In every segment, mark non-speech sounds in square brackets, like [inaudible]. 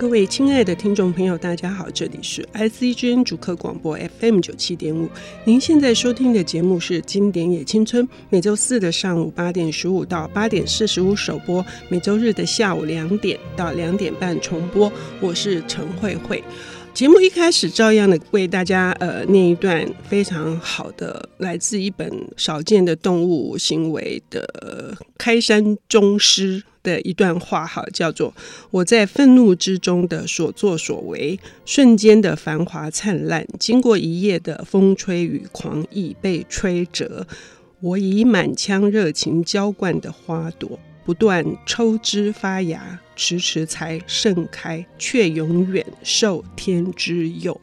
各位亲爱的听众朋友，大家好，这里是 ICGN 主客广播 FM 九七点五。您现在收听的节目是《经典也青春》，每周四的上午八点十五到八点四十五首播，每周日的下午两点到两点半重播。我是陈慧慧。节目一开始照样的为大家呃念一段非常好的来自一本少见的动物行为的开山宗师。的一段话哈，叫做“我在愤怒之中的所作所为，瞬间的繁华灿烂，经过一夜的风吹雨狂，已被吹折。我以满腔热情浇灌的花朵，不断抽枝发芽，迟迟才盛开，却永远受天之佑。”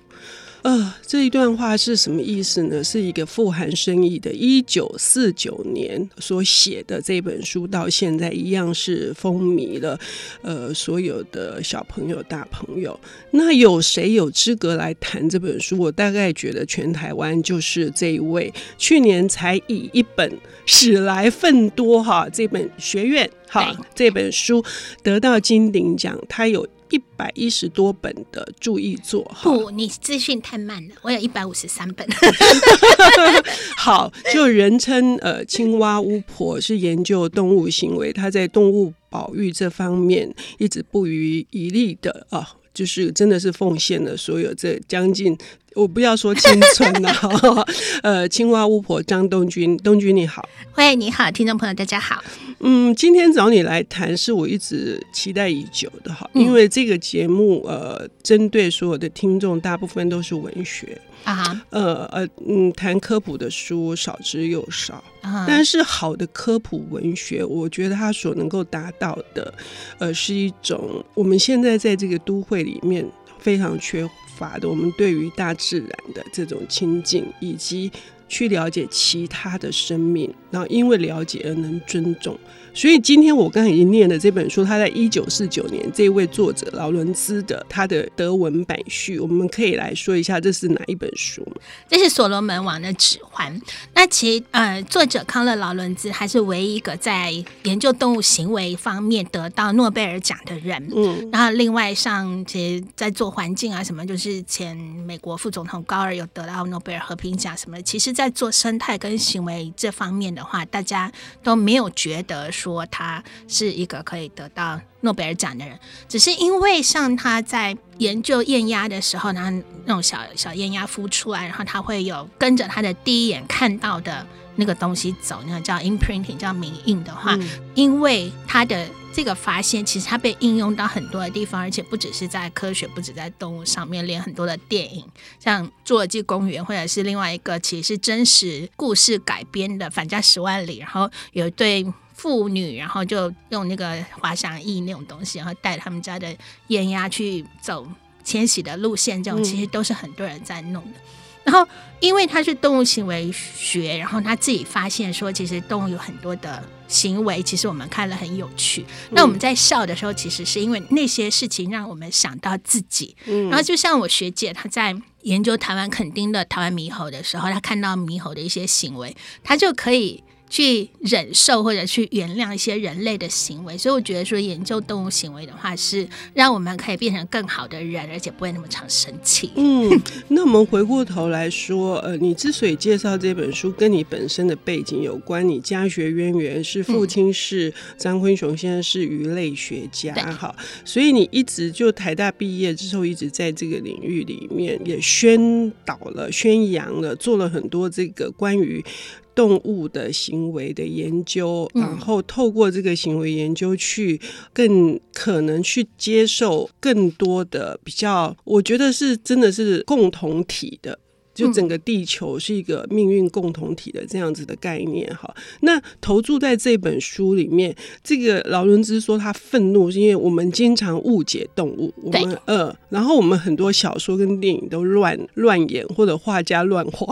呃，这一段话是什么意思呢？是一个富含深意的。一九四九年所写的这本书，到现在一样是风靡了呃所有的小朋友、大朋友。那有谁有资格来谈这本书？我大概觉得全台湾就是这一位，去年才以一本《史来奋多》哈这本学院哈这本书得到金鼎奖，他有。一百一十多本的注意作，不，你资讯太慢了。我有一百五十三本。[laughs] 好，就人称呃青蛙巫婆，是研究动物行为，她在动物保育这方面一直不遗余力的啊、呃，就是真的是奉献了所有这将近。我不要说青春了，[laughs] 呃，青蛙巫婆张东君，东君你好，喂，你好，听众朋友大家好。嗯，今天找你来谈是我一直期待已久的哈，因为这个节目呃，针对所有的听众，大部分都是文学。啊，呃呃嗯，谈科普的书少之又少，但是好的科普文学，我觉得它所能够达到的，呃，是一种我们现在在这个都会里面非常缺。法的，我们对于大自然的这种亲近，以及去了解其他的生命，然后因为了解而能尊重。所以今天我刚才已经念了这本书，他在一九四九年这位作者劳伦兹的他的德文版序，我们可以来说一下这是哪一本书吗？这是《所罗门王的指环》。那其实呃，作者康乐劳伦兹还是唯一一个在研究动物行为方面得到诺贝尔奖的人。嗯，然后另外像其实在做环境啊什么，就是前美国副总统高尔有得到诺贝尔和平奖什么。其实，在做生态跟行为这方面的话，大家都没有觉得说。说他是一个可以得到诺贝尔奖的人，只是因为像他在研究艳鸭的时候，他那种小小艳鸭孵出来，然后他会有跟着他的第一眼看到的那个东西走，那个叫 imprinting，叫名印的话，嗯、因为他的这个发现，其实它被应用到很多的地方，而且不只是在科学，不止在动物上面，连很多的电影，像《侏罗纪公园》，或者是另外一个其实是真实故事改编的《反家十万里》，然后有一对。妇女，然后就用那个滑翔翼那种东西，然后带他们家的雁鸭去走迁徙的路线，这种其实都是很多人在弄的。嗯、然后，因为他是动物行为学，然后他自己发现说，其实动物有很多的行为，其实我们看了很有趣。嗯、那我们在笑的时候，其实是因为那些事情让我们想到自己。嗯、然后，就像我学姐她在研究台湾垦丁的台湾猕猴的时候，她看到猕猴的一些行为，她就可以。去忍受或者去原谅一些人类的行为，所以我觉得说研究动物行为的话，是让我们可以变成更好的人，而且不会那么常生气。嗯，那我们回过头来说，呃，你之所以介绍这本书，跟你本身的背景有关，你家学渊源是父亲是张坤雄先生是鱼类学家，哈、嗯，所以你一直就台大毕业之后，一直在这个领域里面也宣导了、宣扬了，做了很多这个关于。动物的行为的研究，然后透过这个行为研究去更可能去接受更多的比较，我觉得是真的是共同体的。就整个地球是一个命运共同体的这样子的概念哈。那投注在这本书里面，这个劳伦兹说他愤怒是因为我们经常误解动物，我们呃，然后我们很多小说跟电影都乱乱演或者画家乱画。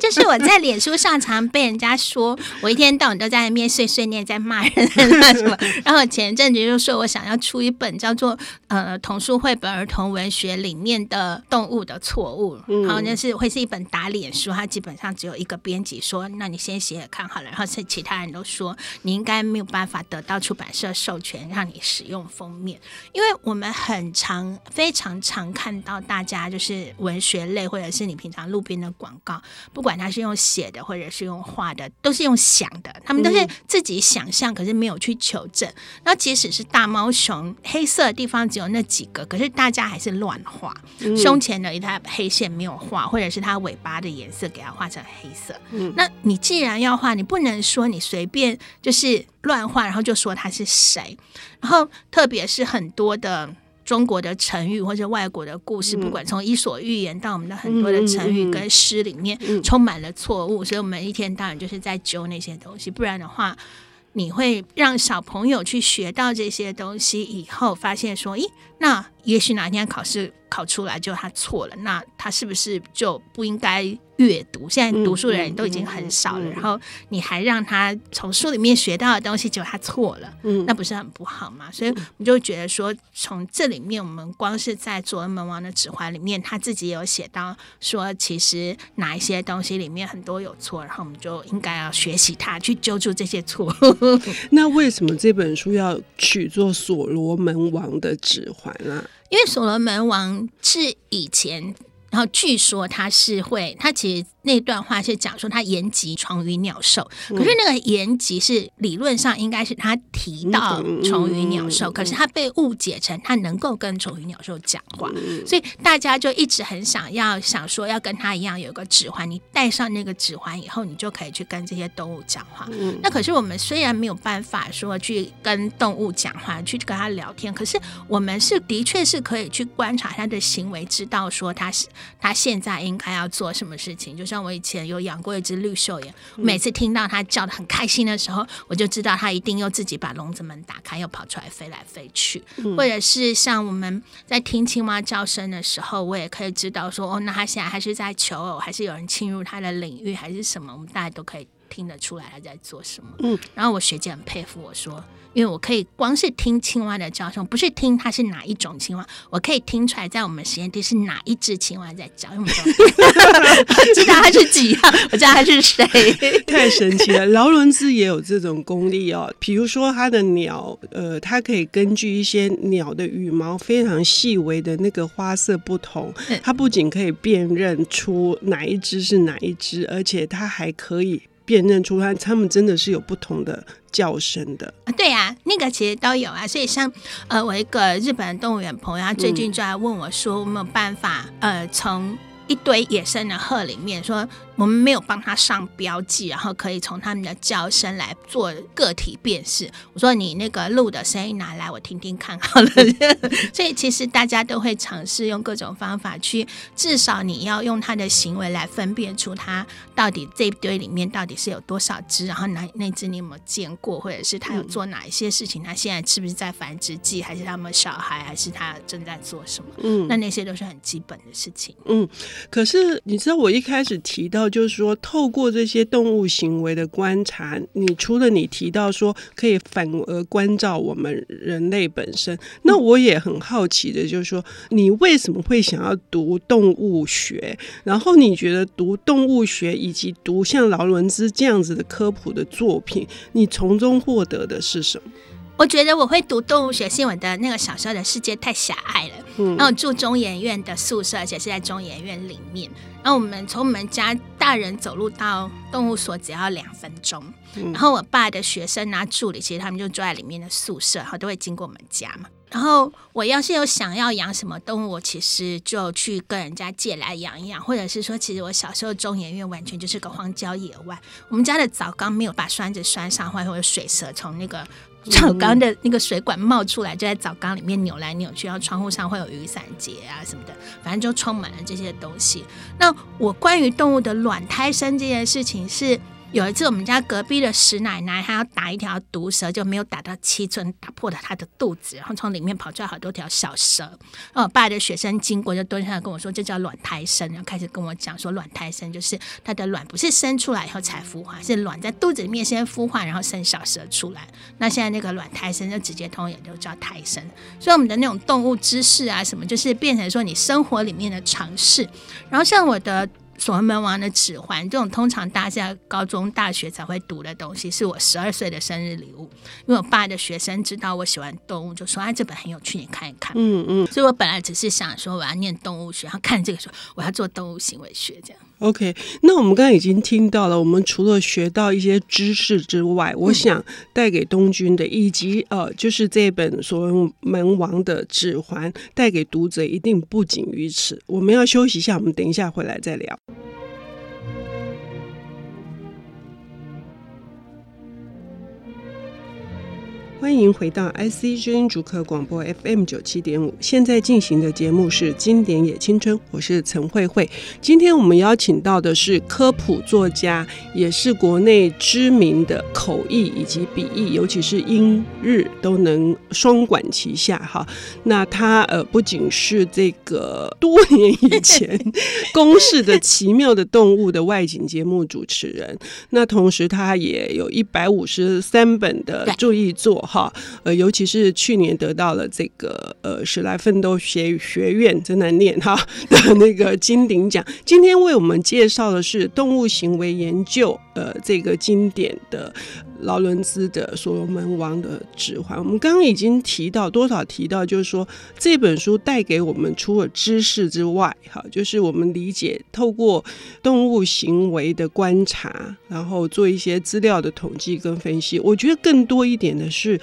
就是我在脸书上常被人家说我一天到晚都在那边碎碎念，在骂人那什么。然后前一阵子就说我想要出一本叫做呃童书绘本儿童文学里面的动物的错误，然后那是会是一本打脸书，它基本上只有一个编辑说，那你先写写看好了，然后是其他人都说你应该没有办法得到出版社授权让你使用封面，因为我们很常非常常看到大家就是文学类或者是你平常路边的广告，不管他是用写的或者是用画的，都是用想的，他们都是自己想象，可是没有去求证。那即使是大猫熊，黑色的地方只有那几个，可是大家还是乱画，胸前的一条黑线没有画，或者是它尾巴的颜色给它画成黑色。那你既然要画，你不能说你随便就是乱画，然后就说他是谁。然后特别是很多的。中国的成语或者外国的故事，不管从《伊索寓言》到我们的很多的成语跟诗里面，充满了错误，所以我们一天到晚就是在揪那些东西。不然的话，你会让小朋友去学到这些东西以后，发现说，咦，那也许哪天考试考出来就他错了，那他是不是就不应该？阅读，现在读书的人都已经很少了，嗯嗯嗯、然后你还让他从书里面学到的东西，结果他错了，嗯，那不是很不好吗？所以我们就觉得说，从这里面，我们光是在《左卫门王的指环》里面，他自己有写到说，其实哪一些东西里面很多有错，然后我们就应该要学习他，去揪住这些错。[laughs] 那为什么这本书要取作《所罗门王的指环》啊？因为所罗门王是以前。然后据说他是会，他其实。那段话是讲说他延吉虫鱼鸟兽，可是那个延吉是理论上应该是他提到虫鱼鸟兽，可是他被误解成他能够跟虫鱼鸟兽讲话，所以大家就一直很想要想说要跟他一样有个指环，你戴上那个指环以后，你就可以去跟这些动物讲话。那可是我们虽然没有办法说去跟动物讲话，去跟他聊天，可是我们是的确是可以去观察他的行为，知道说他是他现在应该要做什么事情，就。像我以前有养过一只绿袖眼，每次听到它叫的很开心的时候，我就知道它一定又自己把笼子门打开，又跑出来飞来飞去。或者是像我们在听青蛙叫声的时候，我也可以知道说，哦，那它现在还是在求偶，还是有人侵入它的领域，还是什么？我们大家都可以听得出来他在做什么。嗯，然后我学姐很佩服我说。因为我可以光是听青蛙的叫声，不是听它是哪一种青蛙，我可以听出来在我们实验地是哪一只青蛙在叫。因 [laughs] 为我知道它是几号，我知道它是谁，太神奇了。劳伦斯也有这种功力哦，比如说它的鸟，呃，它可以根据一些鸟的羽毛非常细微的那个花色不同，它不仅可以辨认出哪一只是哪一只，而且它还可以。辨认出来，他们真的是有不同的叫声的啊！对啊，那个其实都有啊。所以像呃，我一个日本动物园朋友，他最近就来问我说，有没有办法呃，从一堆野生的鹤里面说。我们没有帮他上标记，然后可以从他们的叫声来做个体辨识。我说你那个鹿的声音拿来我听听看好了。[laughs] 所以其实大家都会尝试用各种方法去，至少你要用他的行为来分辨出他到底这一堆里面到底是有多少只，然后哪那只你有没有见过，或者是他有做哪一些事情？他现在是不是在繁殖季，还是他们小孩，还是他正在做什么？嗯，那那些都是很基本的事情。嗯，可是你知道我一开始提到。就是说，透过这些动物行为的观察，你除了你提到说可以反而关照我们人类本身，那我也很好奇的，就是说，你为什么会想要读动物学？然后你觉得读动物学以及读像劳伦兹这样子的科普的作品，你从中获得的是什么？我觉得我会读动物学，是因为我的那个小时候的世界太狭隘了。嗯，然后住中研院的宿舍，而且是在中研院里面。然后我们从我们家大人走路到动物所只要两分钟。嗯，然后我爸的学生啊、助理，其实他们就住在里面的宿舍，然后都会经过我们家嘛。然后我要是有想要养什么动物，我其实就去跟人家借来养一养，或者是说，其实我小时候中研院完全就是个荒郊野外。我们家的澡缸没有把栓子栓上，或者水蛇从那个。澡缸的那个水管冒出来，就在澡缸里面扭来扭去，然后窗户上会有雨伞结啊什么的，反正就充满了这些东西。那我关于动物的卵胎生这件事情是，有一次我们家隔壁的石奶奶，她要打一条毒蛇，就没有打到七寸，打破了她的肚子，然后从里面跑出来好多条小蛇。然后我爸的学生经过就蹲下来跟我说，这叫卵胎生，然后开始跟我讲说，卵胎生就是她的卵不是生出来以后才孵化，是卵在肚子里面先孵化，然后生小蛇出来。那现在那个卵胎生就直接通也就叫胎生。所以我们的那种动物知识啊什么，就是变成说你生活里面的常识。然后像我的。所罗门王的指环，这种通常大家高中、大学才会读的东西，是我十二岁的生日礼物。因为我爸的学生知道我喜欢动物，就说：“啊，这本很有趣，你看一看。”嗯嗯。所以我本来只是想说，我要念动物学，然后看这个说我要做动物行为学这样。OK，那我们刚才已经听到了，我们除了学到一些知识之外，我想带给东君的，以及呃，就是这本所谓门王的指环带给读者，一定不仅于此。我们要休息一下，我们等一下回来再聊。欢迎回到 IC 之音主客广播 FM 九七点五，现在进行的节目是《经典也青春》，我是陈慧慧。今天我们邀请到的是科普作家，也是国内知名的口译以及笔译，尤其是英日都能双管齐下哈。那他呃不仅是这个多年以前 [laughs] 公视的奇妙的动物的外景节目主持人，那同时他也有一百五十三本的注意作。哈，呃，尤其是去年得到了这个呃史莱奋斗学学院真难念哈的那个金鼎奖。今天为我们介绍的是动物行为研究呃这个经典的劳伦兹的所罗门王的指环。我们刚刚已经提到多少提到，就是说这本书带给我们除了知识之外，哈，就是我们理解透过动物行为的观察，然后做一些资料的统计跟分析。我觉得更多一点的是。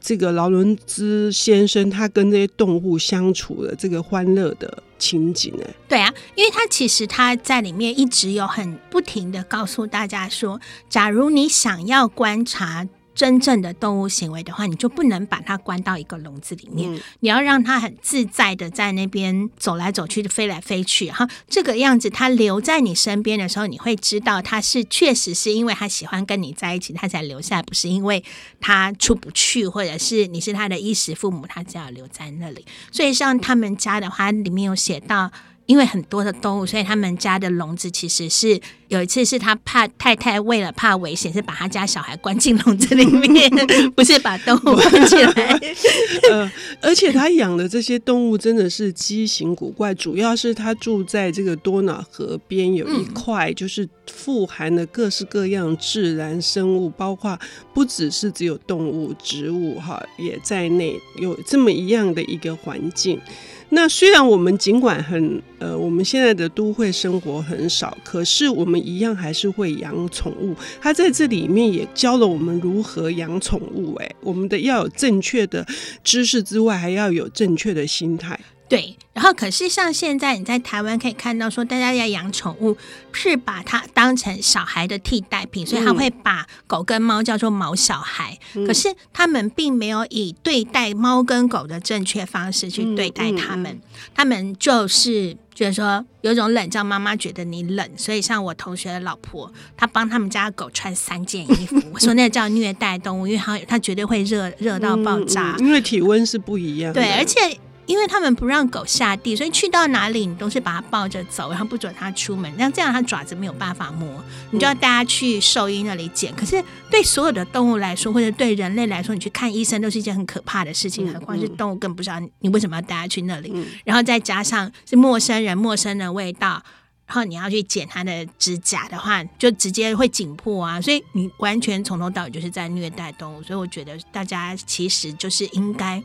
这个劳伦兹先生，他跟这些动物相处的这个欢乐的情景呢？对啊，因为他其实他在里面一直有很不停的告诉大家说，假如你想要观察。真正的动物行为的话，你就不能把它关到一个笼子里面，嗯、你要让它很自在的在那边走来走去，飞来飞去。哈，这个样子，它留在你身边的时候，你会知道它是确实是因为它喜欢跟你在一起，它才留下来，不是因为它出不去，或者是你是它的衣食父母，它只要留在那里。所以像他们家的话，里面有写到。因为很多的动物，所以他们家的笼子其实是有一次是他怕太太为了怕危险，是把他家小孩关进笼子里面，[laughs] 不是把动物关起来。[laughs] 呃，而且他养的这些动物真的是畸形古怪，主要是他住在这个多瑙河边，有一块就是富含了各式各样自然生物，包括不只是只有动物、植物哈，也在内有这么一样的一个环境。那虽然我们尽管很呃，我们现在的都会生活很少，可是我们一样还是会养宠物。他在这里面也教了我们如何养宠物。哎，我们的要有正确的知识之外，还要有正确的心态。对，然后可是像现在你在台湾可以看到，说大家要养宠物是把它当成小孩的替代品，所以他会把狗跟猫叫做毛小孩。嗯、可是他们并没有以对待猫跟狗的正确方式去对待他们，嗯嗯嗯、他们就是觉得说有种冷，叫妈妈觉得你冷，所以像我同学的老婆，她帮他们家的狗穿三件衣服，我说那叫虐待动物，因为它它绝对会热热到爆炸，因为体温是不一样的。对，而且。因为他们不让狗下地，所以去到哪里你都是把它抱着走，然后不准它出门。那这样它爪子没有办法磨，你就要带它去兽医那里剪。可是对所有的动物来说，或者对人类来说，你去看医生都是一件很可怕的事情，何况是动物，更不知道你为什么要带它去那里。然后再加上是陌生人、陌生的味道，然后你要去剪它的指甲的话，就直接会紧迫啊。所以你完全从头到尾就是在虐待动物。所以我觉得大家其实就是应该。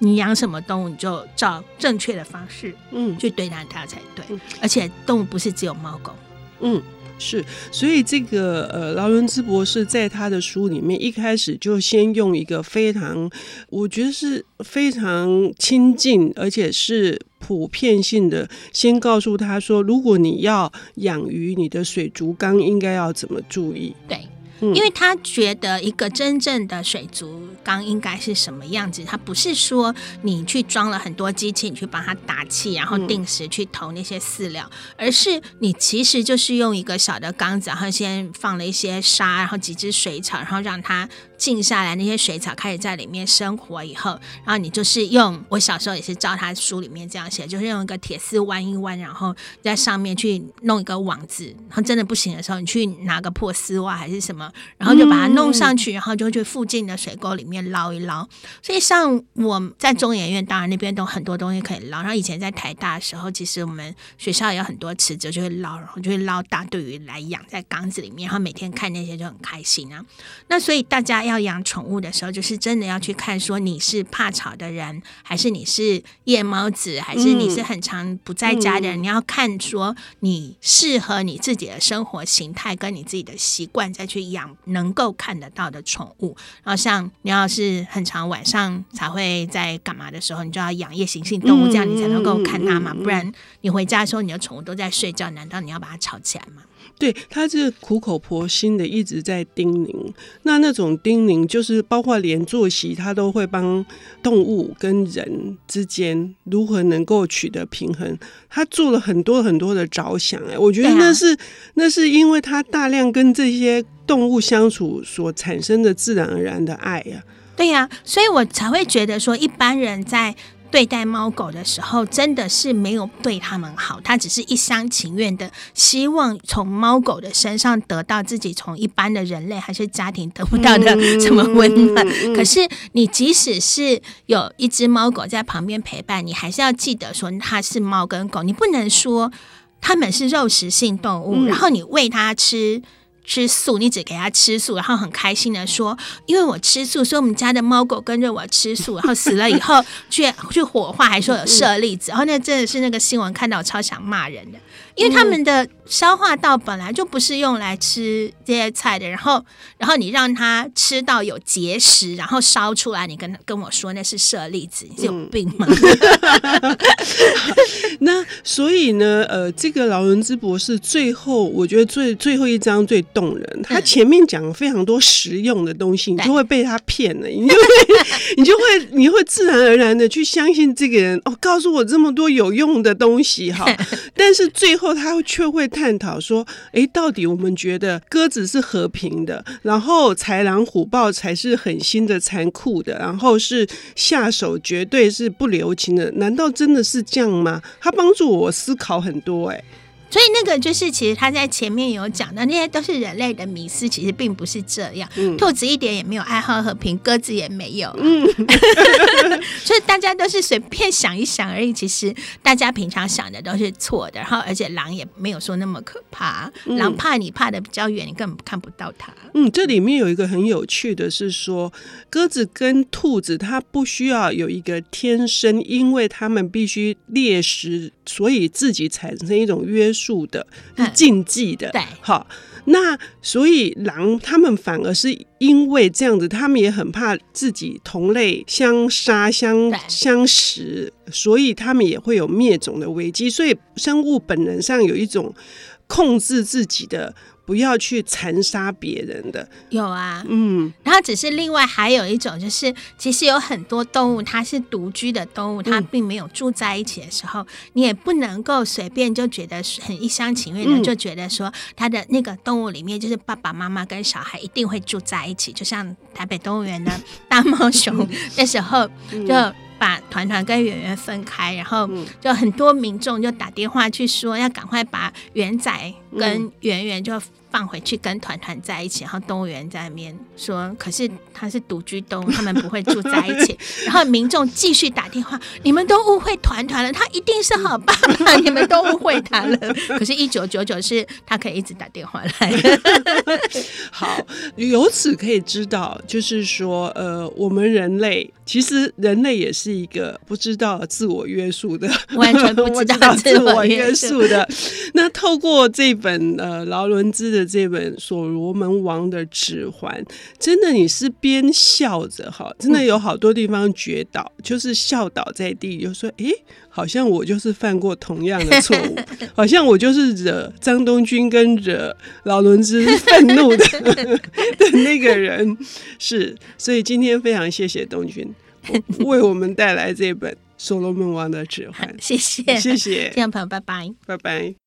你养什么动物，你就照正确的方式，嗯，去对待它才对。嗯、而且动物不是只有猫狗，嗯，是。所以这个呃，劳伦兹博士在他的书里面一开始就先用一个非常，我觉得是非常亲近，而且是普遍性的，先告诉他说，如果你要养鱼，你的水族缸应该要怎么注意？对。因为他觉得一个真正的水族缸应该是什么样子。他不是说你去装了很多机器，你去帮它打气，然后定时去投那些饲料，而是你其实就是用一个小的缸子，然后先放了一些沙，然后几只水草，然后让它。静下来，那些水草开始在里面生活以后，然后你就是用我小时候也是照他书里面这样写，就是用一个铁丝弯一弯，然后在上面去弄一个网子，然后真的不行的时候，你去拿个破丝袜还是什么，然后就把它弄上去，然后就去附近的水沟里面捞一捞。所以像我在中研院，当然那边都很多东西可以捞。然后以前在台大的时候，其实我们学校也有很多池子，就会捞，然后就会捞大对鱼来养在缸子里面，然后每天看那些就很开心啊。那所以大家要。要养宠物的时候，就是真的要去看，说你是怕吵的人，还是你是夜猫子，还是你是很常不在家的人。嗯、你要看说你适合你自己的生活形态跟你自己的习惯，再去养能够看得到的宠物。然后像你要是很常晚上才会在干嘛的时候，你就要养夜行性动物，这样你才能够看它嘛。不然你回家的时候，你的宠物都在睡觉，难道你要把它吵起来吗？对，他是苦口婆心的一直在叮咛，那那种叮咛就是包括连作息，他都会帮动物跟人之间如何能够取得平衡，他做了很多很多的着想。哎，我觉得那是、啊、那是因为他大量跟这些动物相处所产生的自然而然的爱呀、啊。对呀、啊，所以我才会觉得说一般人在。对待猫狗的时候，真的是没有对他们好，他只是一厢情愿的希望从猫狗的身上得到自己从一般的人类还是家庭得不到的 [laughs] 什么温暖。可是你即使是有一只猫狗在旁边陪伴，你还是要记得说它是猫跟狗，你不能说它们是肉食性动物，然后你喂它吃。吃素，你只给他吃素，然后很开心的说：“因为我吃素，所以我们家的猫狗跟着我吃素，[laughs] 然后死了以后去去火化，还说有舍利子。”然后那真的是那个新闻看到我超想骂人的，因为他们的消化道本来就不是用来吃这些菜的，然后然后你让它吃到有结石，然后烧出来，你跟跟我说那是舍利子，你是有病吗？嗯、[laughs] 那所以呢，呃，这个劳伦兹博士最后，我觉得最最后一章最。动人，他前面讲非常多实用的东西，你就会被他骗了，你就会，你就会，你会自然而然的去相信这个人哦，告诉我这么多有用的东西哈。[laughs] 但是最后他却会探讨说，哎，到底我们觉得鸽子是和平的，然后豺狼虎豹才是狠心的、残酷的，然后是下手绝对是不留情的，难道真的是这样吗？他帮助我思考很多，哎。所以那个就是，其实他在前面有讲的，那些都是人类的迷思，其实并不是这样。嗯、兔子一点也没有爱好和平，鸽子也没有。嗯，[laughs] 所以大家都是随便想一想而已。其实大家平常想的都是错的。然后，而且狼也没有说那么可怕，嗯、狼怕你怕的比较远，你根本看不到它。嗯，这里面有一个很有趣的是说，鸽子跟兔子它不需要有一个天生，因为它们必须猎食，所以自己产生一种约束。数的是禁忌的，对，好，那所以狼他们反而是因为这样子，他们也很怕自己同类相杀相相食，所以他们也会有灭种的危机。所以生物本能上有一种控制自己的。不要去残杀别人的，有啊，嗯，然后只是另外还有一种，就是其实有很多动物它是独居的动物，它并没有住在一起的时候，嗯、你也不能够随便就觉得很一厢情愿的就觉得说它的那个动物里面就是爸爸妈妈跟小孩一定会住在一起，就像台北动物园的大猫熊那时候就把团团跟圆圆分开，然后就很多民众就打电话去说要赶快把圆仔跟圆圆就。放回去跟团团在一起，然后动物园在那边说，可是他是独居动物，他们不会住在一起。[laughs] 然后民众继续打电话，你们都误会团团了，他一定是好爸爸，你们都误会他了。[laughs] 可是，一九九九是他可以一直打电话来。[laughs] 好，由此可以知道，就是说，呃，我们人类其实人类也是一个不知道自我约束的，完全不知道自我约束的。那透过这本呃劳伦兹的。的这本《所罗门王的指环》，真的你是边笑着哈，真的有好多地方觉倒，嗯、就是笑倒在地，就说：“哎，好像我就是犯过同样的错误，[laughs] 好像我就是惹张东君跟惹老伦兹愤怒的 [laughs] 的那个人。”是，所以今天非常谢谢东君 [laughs] 为我们带来这本《所罗门王的指环》。谢谢，谢谢，这样朋友，拜拜，拜拜。